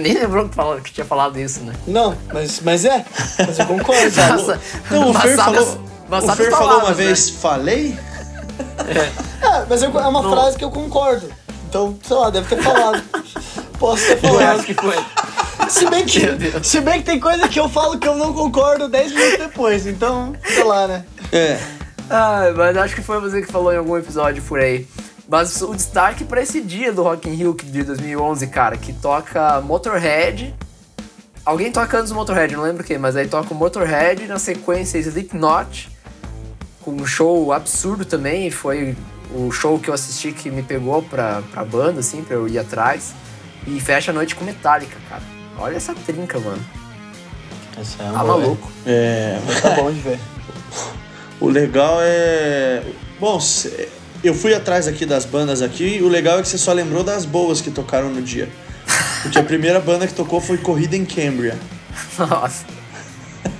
Nem lembrou que, falou, que tinha falado isso, né? Não, mas, mas é. Mas eu concordo. Nossa, Então, o Fer falou, o Fer falou uma né? vez, falei? É, mas eu- é uma Não. frase que eu concordo. Então, sei lá, deve ter falado. Posso ter Eu falado. acho que foi. Se bem, que, se bem que tem coisa que eu falo que eu não concordo 10 minutos depois. Então, sei lá, né? É. Ah, mas acho que foi você que falou em algum episódio por aí. Mas o destaque pra esse dia do Rock in Rio de 2011, cara, que toca Motorhead. Alguém toca antes do Motorhead, não lembro quem, mas aí toca o Motorhead na sequência Slipknot, com um show absurdo também, e foi o show que eu assisti que me pegou pra, pra banda, assim, pra eu ir atrás. E fecha a noite com Metallica, cara. Olha essa trinca, mano. Essa é Tá maluco. É, Tá bom de ver. O legal é. Bom, cê- eu fui atrás aqui das bandas aqui e o legal é que você só lembrou das boas que tocaram no dia. Porque a primeira banda que tocou foi Corrida em Cambria. Nossa.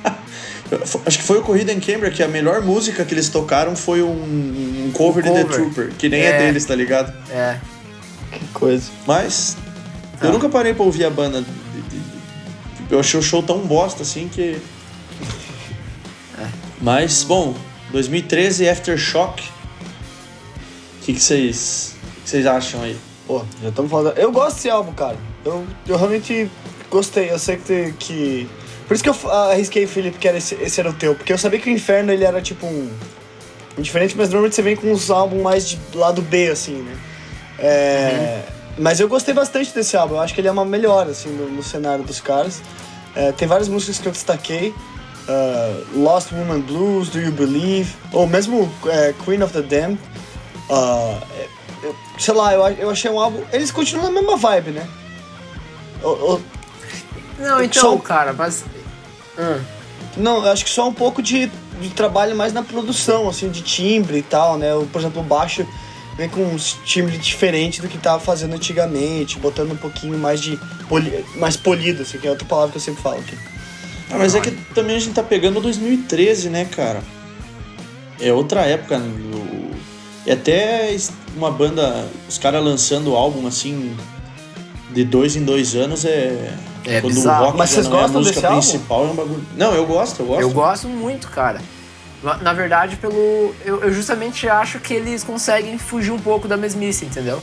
Acho que foi o Corrida em Cambria, que a melhor música que eles tocaram foi um, um cover, de The cover. Trooper, que nem é. É. deles, tá ligado? É. Que coisa. Mas eu nunca parei pra ouvir a banda. Eu achei o show tão bosta assim que. Mas, bom, 2013 Aftershock. O que vocês vocês acham aí? Pô, já estamos falando. Eu gosto desse álbum, cara. Eu, eu realmente gostei. Eu sei que, que. Por isso que eu ah, arrisquei, Felipe, que era esse, esse era o teu. Porque eu sabia que o Inferno ele era tipo um. diferente, mas normalmente você vem com uns álbuns mais de lado B, assim, né? É, Mas eu gostei bastante desse álbum. Eu acho que ele é uma melhora, assim, no, no cenário dos caras. É, tem várias músicas que eu destaquei. ah, Lost Woman Blues, Do You Believe? Ou mesmo é, Queen of the Damned. Eu- sei lá, eu, eu achei um álbum. Eles continuam na mesma vibe, né? O- o- Não, Eu então, sou- cara, mas. Hum. não, eu acho que só um pouco de, de trabalho mais na produção, assim, de timbre e tal, né? O, por exemplo, o baixo vem com uns timbres diferentes do que tava fazendo antigamente, botando um pouquinho mais de. Poli, mais polido, assim, que é outra palavra que eu sempre falo aqui. Ah, mas é que também a gente tá pegando 2013, né, cara? É outra época. No... E até uma banda, os caras lançando álbum assim, de dois em dois anos é. É quando bizarro. o rock Mas vocês não é a gostam música desse álbum? principal, é um bagulho. Não, eu gosto, eu gosto. Eu gosto muito, cara. Na- verdade, pelo. Eu, eu justamente acho que eles conseguem fugir um pouco da mesmice, entendeu?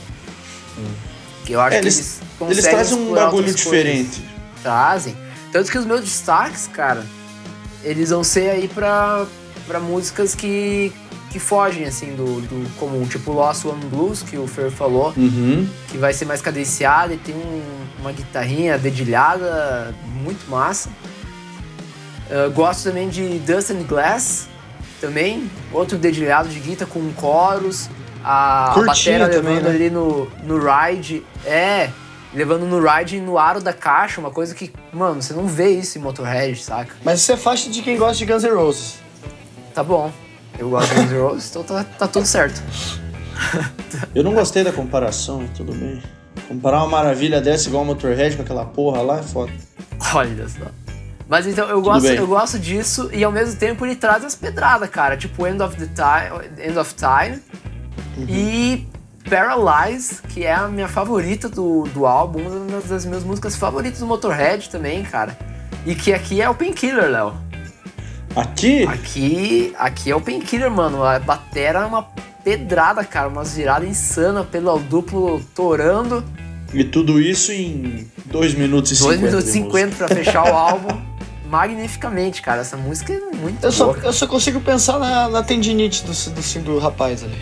Que eu acho É, que eles- eles, Eles conseguem trazem um bagulho outras coisas. diferente. Trazem. Tanto que os meus destaques, cara, eles vão ser aí pra, pra músicas que, que fogem, assim, do, do comum. Tipo Lost One Blues, que o Fer falou, Uhum. que vai ser mais cadenciada e tem um- uma guitarrinha dedilhada muito massa. Eu gosto também de Dust and Glass, também, outro dedilhado de guitarra com coros, a, a batera também, levando né? ali no, no ride, é, levando no ride no aro da caixa, uma coisa que, mano, você não vê isso em Motorhead, saca? Mas isso é faixa de quem gosta de Guns N' Roses. Tá bom, eu gosto de Guns N' Roses, então tá, tá tudo certo. Eu não gostei da comparação, tudo bem. Comparar uma maravilha dessa igual a Motorhead com aquela porra lá é foda. Olha só. Mas então, eu gosto, eu gosto disso e ao mesmo tempo ele traz as pedradas, cara. Tipo End of the Time, End of Time e Paralyze, que é a minha favorita do, do álbum, uma das minhas músicas favoritas do Motorhead também, cara. E que aqui é o Painkiller, Léo. Aqui, Aqui, aqui é o Painkiller, mano. A batera é uma pedrada, cara. Umas viradas insanas, pelo duplo torando. e tudo isso em 2 minutos e 50. 2 minutos e de 50 pra fechar o álbum. Magnificamente, cara. Essa música é muito Eu só, boa. eu só consigo pensar na, na tendinite do, do, do rapaz ali.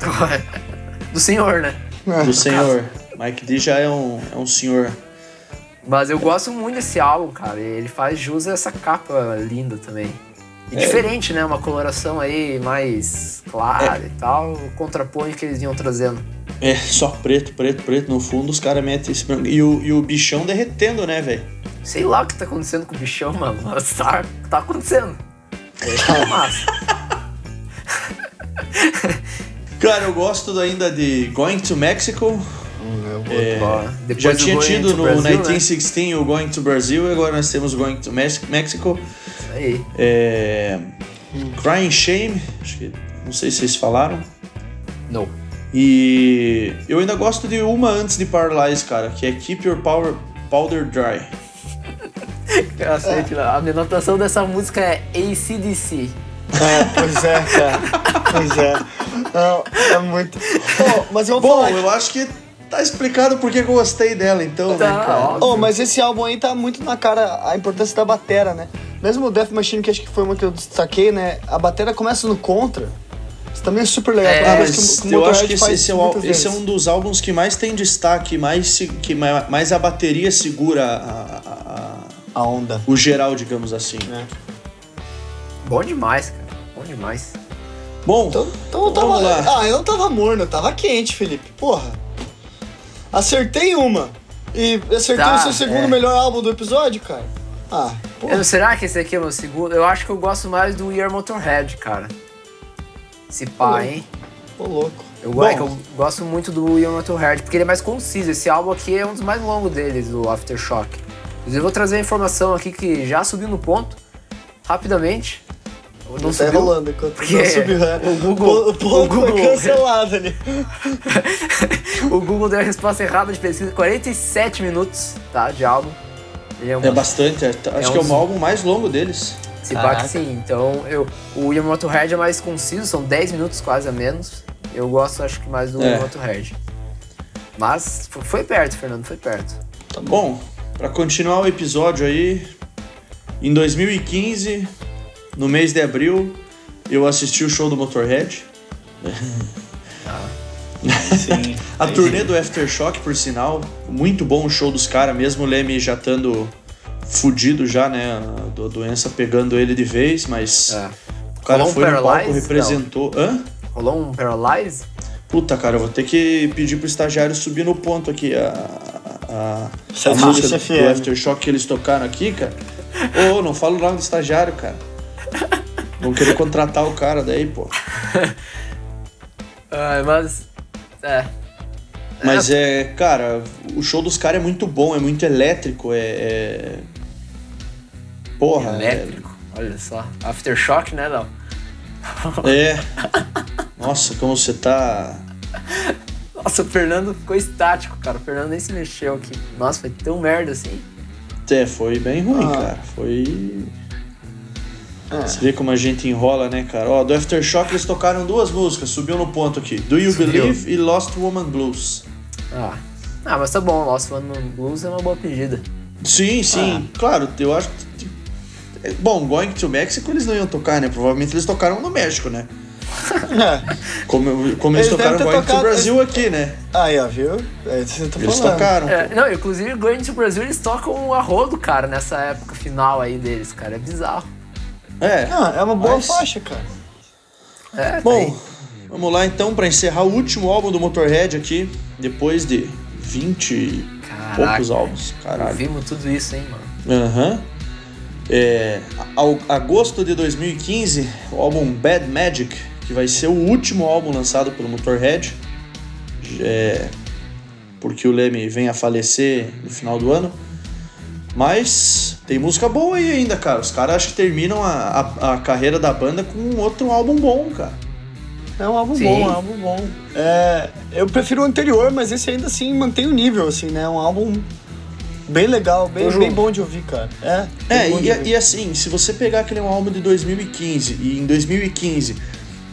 Do senhor, né? música. Do senhor. Mike D já é um, é um senhor. Mas eu gosto muito desse álbum, cara. Ele faz jus a essa capa linda também. E É. diferente, né? Uma coloração aí mais clara É. e tal. O contraponto que eles vinham trazendo. É, só preto, preto, preto. No fundo os caras metem esse branco. E o, e o bichão derretendo, né, velho? Sei lá o que tá acontecendo com o bichão, mano. Mas tá, tá acontecendo. É massa. Cara, eu gosto ainda de Going to Mexico. É, Ó, já tinha tido no Brasil, né? 1916 o Going to Brasil, e agora nós temos Going to Mex- Mexico. Aí. É, Crying Shame, acho que não sei se vocês falaram. Não. E eu ainda gosto de uma antes de Paralyze, cara, que é Keep Your Power, Powder Dry. Cacete, Léo. A minha anotação dessa música é ACDC. É, pois é, cara. Pois é. Não, é muito. Mas eu vou Bom, falar. eu acho que tá explicado porque que eu gostei dela, então, Tá, né, cara? óbvio. Oh, mas esse álbum aí tá muito na cara a importância da batera, né? Mesmo o Death Machine, que acho que foi uma que eu destaquei, né? A batera começa no contra. Isso também é super legal. É, Ah, mas que eu acho que esse, esse é, muitas esse é um dos álbuns que mais tem destaque, mais, que ma- mais a bateria segura a- a- a- A onda. o geral, digamos assim. É. Bom demais, cara. Bom demais. Bom, Então, então eu tava. lá. Ah, eu não tava morno, eu tava quente, Felipe. Porra. Acertei uma. E acertei Tá, o seu segundo é. melhor álbum do episódio, cara. Ah, porra. Eu- será que esse aqui é o meu segundo? Eu acho que eu gosto mais do We Are Motorhead, cara. Esse pá, hein? Ô, louco. Eu, go- Bom. é eu gosto muito do We Are Motorhead, porque ele é mais conciso. Esse álbum aqui é um dos mais longos deles, o Aftershock. Inclusive, eu vou trazer a informação aqui que já subiu no ponto, rapidamente. Não tá subiu. enrolando enquanto Porque não subiu, né? o Google- O, ponto o Google- foi cancelado ali. o Google deu a resposta errada de pesquisa. 47 minutos, tá? De álbum. Ele é um é bastante. é- acho É que é um- o álbum mais longo deles. Se pá que sim. Então, eu, o Yamamoto Motorhead é mais conciso, são 10 minutos quase a menos. Eu gosto, acho que mais do É. Yamamoto Motorhead. Mas foi perto, Fernando, foi perto. Bom, pra continuar o episódio aí, em 2015, no mês de abril, eu assisti o show do Motorhead. Sim. A turnê do Aftershock, por sinal, muito bom o show dos caras, mesmo o Leme já estando fudido já, né? A doença pegando ele de vez, mas É. o cara Rolou um foi no palco, Paralyze, representou. Hã? Rolou um Paralyze? Puta, cara, eu vou ter que pedir pro estagiário subir no ponto aqui a, a, a Sete música do, FM. do Aftershock que eles tocaram aqui, cara. Ô, não falo lá do estagiário, cara. Vão querer contratar o cara daí, pô. Ah, mas. É. Mas é, cara, o show dos caras é muito bom, é muito elétrico, é. é- Porra, Elétrico. Velho. Olha só. Aftershock, né, Léo? É. Nossa, como você tá. Nossa, o Fernando ficou estático, cara. O Fernando nem se mexeu aqui. Nossa, foi tão merda assim. É, foi bem ruim, ah. cara. Foi. Ah. Você vê como a gente enrola, né, cara? Ó, do Aftershock eles tocaram duas músicas, subiu no ponto aqui. Do You subiu. Believe e Lost Woman Blues. Ah. ah, mas tá bom, Lost Woman Blues é uma boa pedida. Sim, sim. Ah. Claro, eu acho que. Bom, Going to Mexico eles não iam tocar, né? Provavelmente eles tocaram no México, né? É. Como, como eles, eles tocaram Going tocado... to Brasil aqui, né? Aí, ó, viu? É isso que eles falando. tocaram. É, não, inclusive Going to Brasil eles tocam o arrodo, cara, nessa época final aí deles, cara. É bizarro. É. Não, é uma boa mas... faixa, cara. É, Bom, tá vamos lá então para encerrar o último álbum do Motorhead aqui, depois de 20 e poucos álbuns. Caralho. Vimos tudo isso, hein, mano. Aham. Uhum. É, agosto de 2015, o álbum Bad Magic, que vai ser o último álbum lançado pelo Motorhead, é, porque o Leme vem a falecer no final do ano. Mas tem música boa aí ainda, cara. Os caras acho que terminam a, a, a, carreira da banda com outro álbum bom, cara. É um álbum Sim. bom, é um álbum bom. É, eu prefiro o anterior, mas esse ainda assim mantém o nível, assim, né? Um álbum bem legal, bem, bem bom de ouvir, cara. É, é e, e, assim, se você pegar aquele álbum de 2015 e em 2015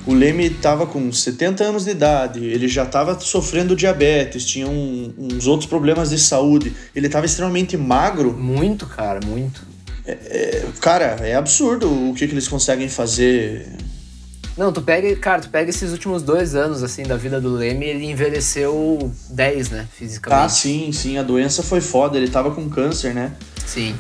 o Leme estava com 70 anos de idade, ele já estava sofrendo diabetes, tinha um, uns outros problemas de saúde, ele estava extremamente magro. Muito, cara, muito. É, é, cara, é absurdo o que, que eles conseguem fazer. Não, tu pega, cara, tu pega esses últimos dois anos, assim, da vida do Leme, ele envelheceu 10, né, fisicamente. Ah, sim, sim, a doença foi foda, ele tava com câncer, né? Sim.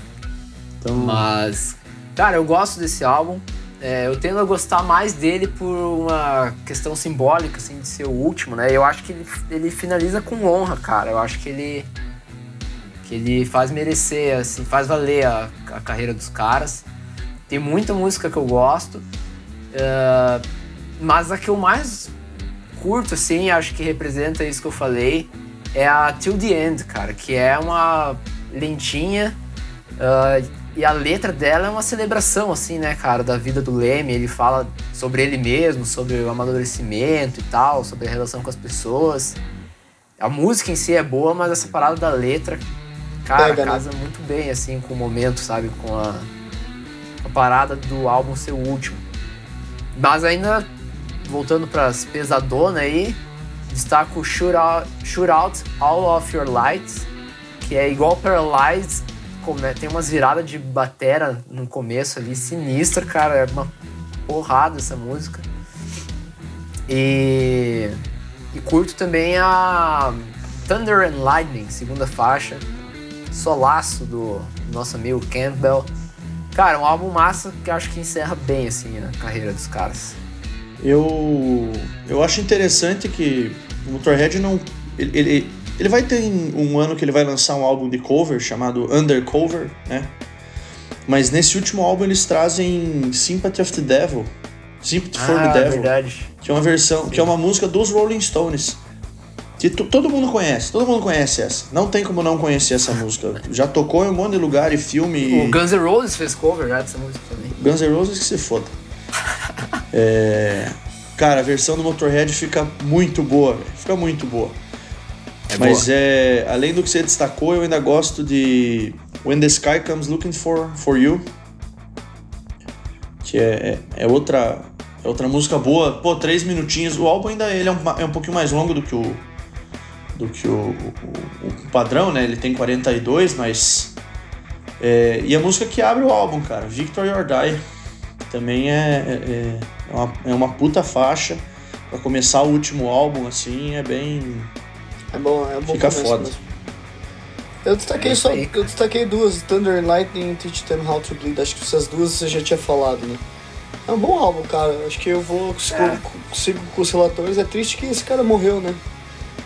Então... Mas, cara, eu gosto desse álbum. É, eu tendo a gostar mais dele por uma questão simbólica, assim, de ser o último, né? Eu acho que ele, ele finaliza com honra, cara. Eu acho que ele que ele faz merecer, assim, faz valer a, a carreira dos caras. Tem muita música que eu gosto, uh, mas a que eu mais curto, assim, acho que representa isso que eu falei, é a Till the End, cara, que é uma lentinha uh, e a letra dela é uma celebração, assim, né, cara, da vida do Leme. Ele fala sobre ele mesmo, sobre o amadurecimento e tal, sobre a relação com as pessoas. A música em si é boa, mas essa parada da letra, cara, Pega, né? casa né? muito bem, assim, com o momento, sabe? Com a, a parada do álbum ser o último. Mas ainda, voltando pras pesadonas aí, destaco Shoot Out, Shoot Out All of Your Lights, que é igual Paralyzed, tem umas viradas de batera no começo ali, sinistra, cara. É uma porrada essa música. E, e curto também a Thunder and Lightning, segunda faixa. Solaço do nosso amigo Campbell. Cara, um álbum massa que acho que encerra bem assim a carreira dos caras. Eu eu acho interessante que o Motorhead não ele, ele ele vai ter um ano que ele vai lançar um álbum de cover chamado Undercover, né? Mas nesse último álbum eles trazem Sympathy of the Devil. Sympathy ah, for the ah, Devil. Verdade. Que é uma versão, Sim. que é uma música dos Rolling Stones. Que todo mundo conhece, todo mundo conhece essa. Não tem como não conhecer essa música. Já tocou em um monte de lugar e filme. O Guns N' Roses fez cover já dessa música também. Guns N' Roses que se foda. é... Cara, a versão do Motorhead fica muito boa, fica muito boa. É Mas é, além do que você destacou, eu ainda gosto de When the Sky Comes Looking for, for You, que é, é, é outra é outra música boa. Pô, três minutinhos. O álbum ainda ele é, um, é um pouquinho mais longo do que o do que o, o, o padrão, né? Ele tem 42, mas é, e a música que abre o álbum, cara, Victory or Die, também é, é, é, uma, é uma puta faixa para começar o último álbum, assim, é bem é bom, é bom. Fica foda. Mesmo. Eu destaquei é só, eu destaquei duas, Thunder and Lightning e Teach Them How to Bleed. Acho que essas duas você já tinha falado, né? É um bom álbum, cara. Acho que eu vou é. sigo com os relatores. É triste que esse cara morreu, né?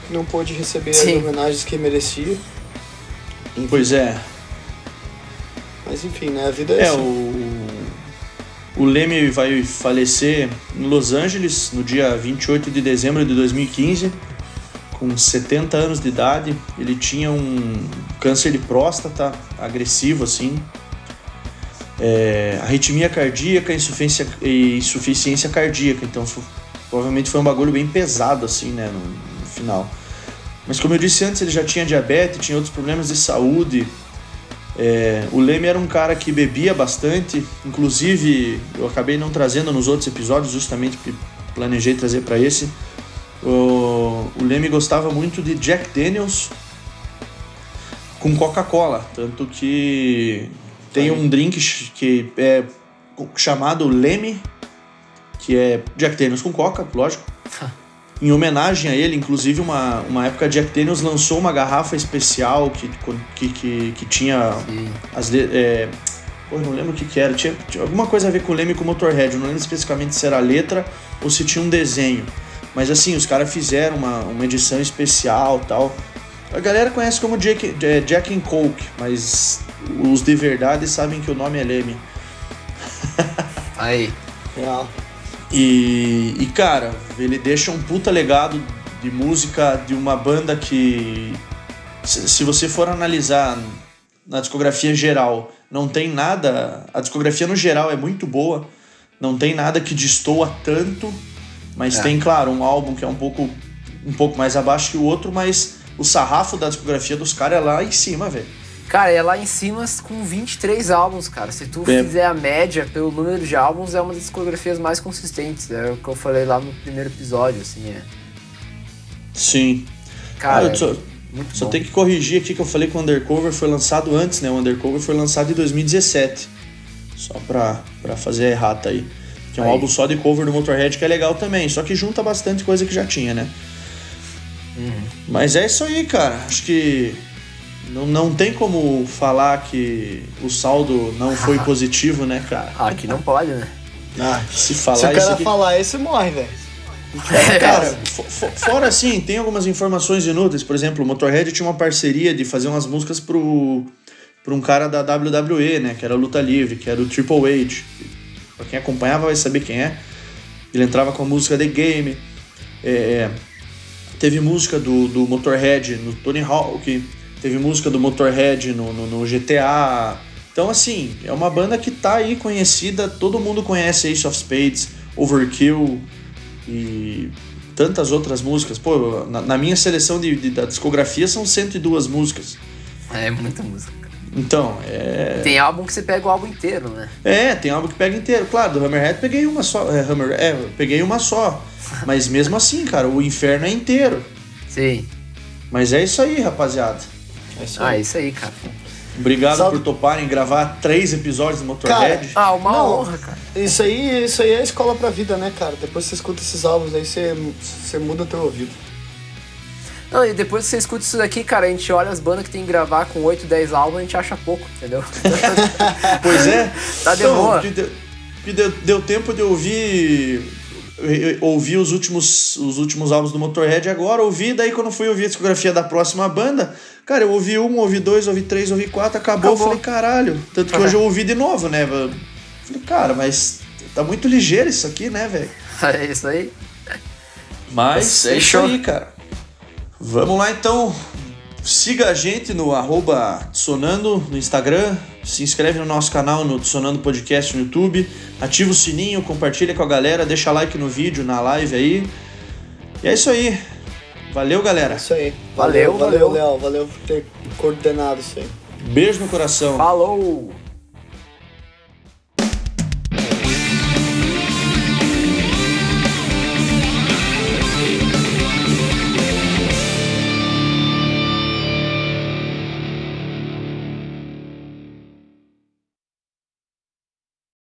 Não pôde receber Sim. as homenagens que merecia. Enfim. Pois é. Mas enfim, né? A vida é, é assim. O... o Leme vai falecer em Los Angeles no dia 28 de dezembro de 2015 com 70 anos de idade. Ele tinha um câncer de próstata agressivo, assim. é, arritmia cardíaca insuficiência, e insuficiência cardíaca. Então foi, provavelmente foi um bagulho bem pesado assim, né, no, no final. Mas como eu disse antes, ele já tinha diabetes, tinha outros problemas de saúde. É, o Leme era um cara que bebia bastante, inclusive eu acabei não trazendo nos outros episódios, justamente porque planejei trazer para esse. O, o Leme gostava muito de Jack Daniels com Coca-Cola, tanto que tem um drink que é chamado Leme, que é Jack Daniels com Coca, lógico. em homenagem a ele, inclusive uma, uma época Jack Daniels lançou uma garrafa especial que, que, que, que tinha Sim. as é, pô, não lembro o que, que era, tinha, tinha, alguma coisa a ver com o Leme com o Motorhead, eu não lembro especificamente se era a letra ou se tinha um desenho. Mas assim, os caras fizeram uma, uma edição especial tal. A galera conhece como Jack, Jack and Coke, mas os de verdade sabem que o nome é Leme. Aí. Real. E, e, cara, ele deixa um puta legado de música de uma banda que, se, se você for analisar na discografia geral, não tem nada. A discografia no geral é muito boa, não tem nada que destoa tanto, mas é. tem, claro, um álbum que é um pouco, um pouco mais abaixo que o outro, mas o sarrafo da discografia dos caras é lá em cima, velho. Cara, é lá em cima com 23 álbuns, cara. Se tu é. fizer a média pelo número de álbuns, é uma das discografias mais consistentes. É o que eu falei lá no primeiro episódio, assim, é. Sim. Cara, ah, só, é só tem que corrigir aqui que eu falei que o Undercover foi lançado antes, né? O Undercover foi lançado em 2017. Só pra, pra fazer a errata aí. Que é um aí. álbum só de cover do Motorhead que é legal também. Só que junta bastante coisa que já tinha, né? Uhum. Mas é isso aí, cara. Acho que não, não tem como falar que o saldo não foi positivo, né, cara? Ah, aqui não pode, né? Ah, se falar Se o cara aqui... falar isso, morre, velho. É, cara, fora assim, tem algumas informações inúteis. Por exemplo, o Motorhead tinha uma parceria de fazer umas músicas pro, pro um cara da WWE, né? Que era Luta Livre, que era o Triple H. Pra quem acompanhava vai saber quem é. Ele entrava com a música The Game. É, teve música do, do Motorhead no Tony Hawk teve música do Motorhead no, no, no, GTA. Então, assim, é uma banda que tá aí conhecida, todo mundo conhece Ace of Spades, Overkill e tantas outras músicas. Pô, na, na minha seleção de, de, da discografia são 102 músicas. É muita música. Então, é. Tem álbum que você pega o álbum inteiro, né? É, tem álbum que pega inteiro. Claro, do Hammerhead peguei uma só. É, Hammer, é peguei uma só. Mas mesmo assim, cara, o inferno é inteiro. Sim. Mas é isso aí, rapaziada. É isso ah, isso aí, cara. Obrigado por toparem gravar três episódios do Motorhead. Cara, ah, uma não, honra, cara. Isso aí, isso aí é escola pra vida, né, cara? Depois você escuta esses álbuns aí, você, você muda teu ouvido. Não, e depois que você escuta isso daqui, cara, a gente olha as bandas que tem que gravar com 8, 10 álbuns, a gente acha pouco, entendeu? pois é. tá de então, boa. Deu, deu tempo de ouvir ouvi os últimos, os últimos álbuns do Motorhead agora, ouvi, daí quando fui ouvir a discografia da próxima banda, cara, eu ouvi um, ouvi dois, ouvi três, ouvi quatro, acabou, acabou. falei, caralho. Tanto que hoje eu ouvi de novo, né? Falei, cara, mas tá muito ligeiro isso aqui, né, velho? É isso aí. Mas é isso aí, cara. Vamos lá então. Siga a gente no arroba Sonando no Instagram, se inscreve no nosso canal no Sonando Podcast no YouTube, ativa o sininho, compartilha com a galera, deixa like no vídeo, na live aí. E é isso aí. Valeu, galera. É isso aí. Valeu, valeu, Léo. Valeu, valeu por ter coordenado isso aí. Beijo no coração. Falou!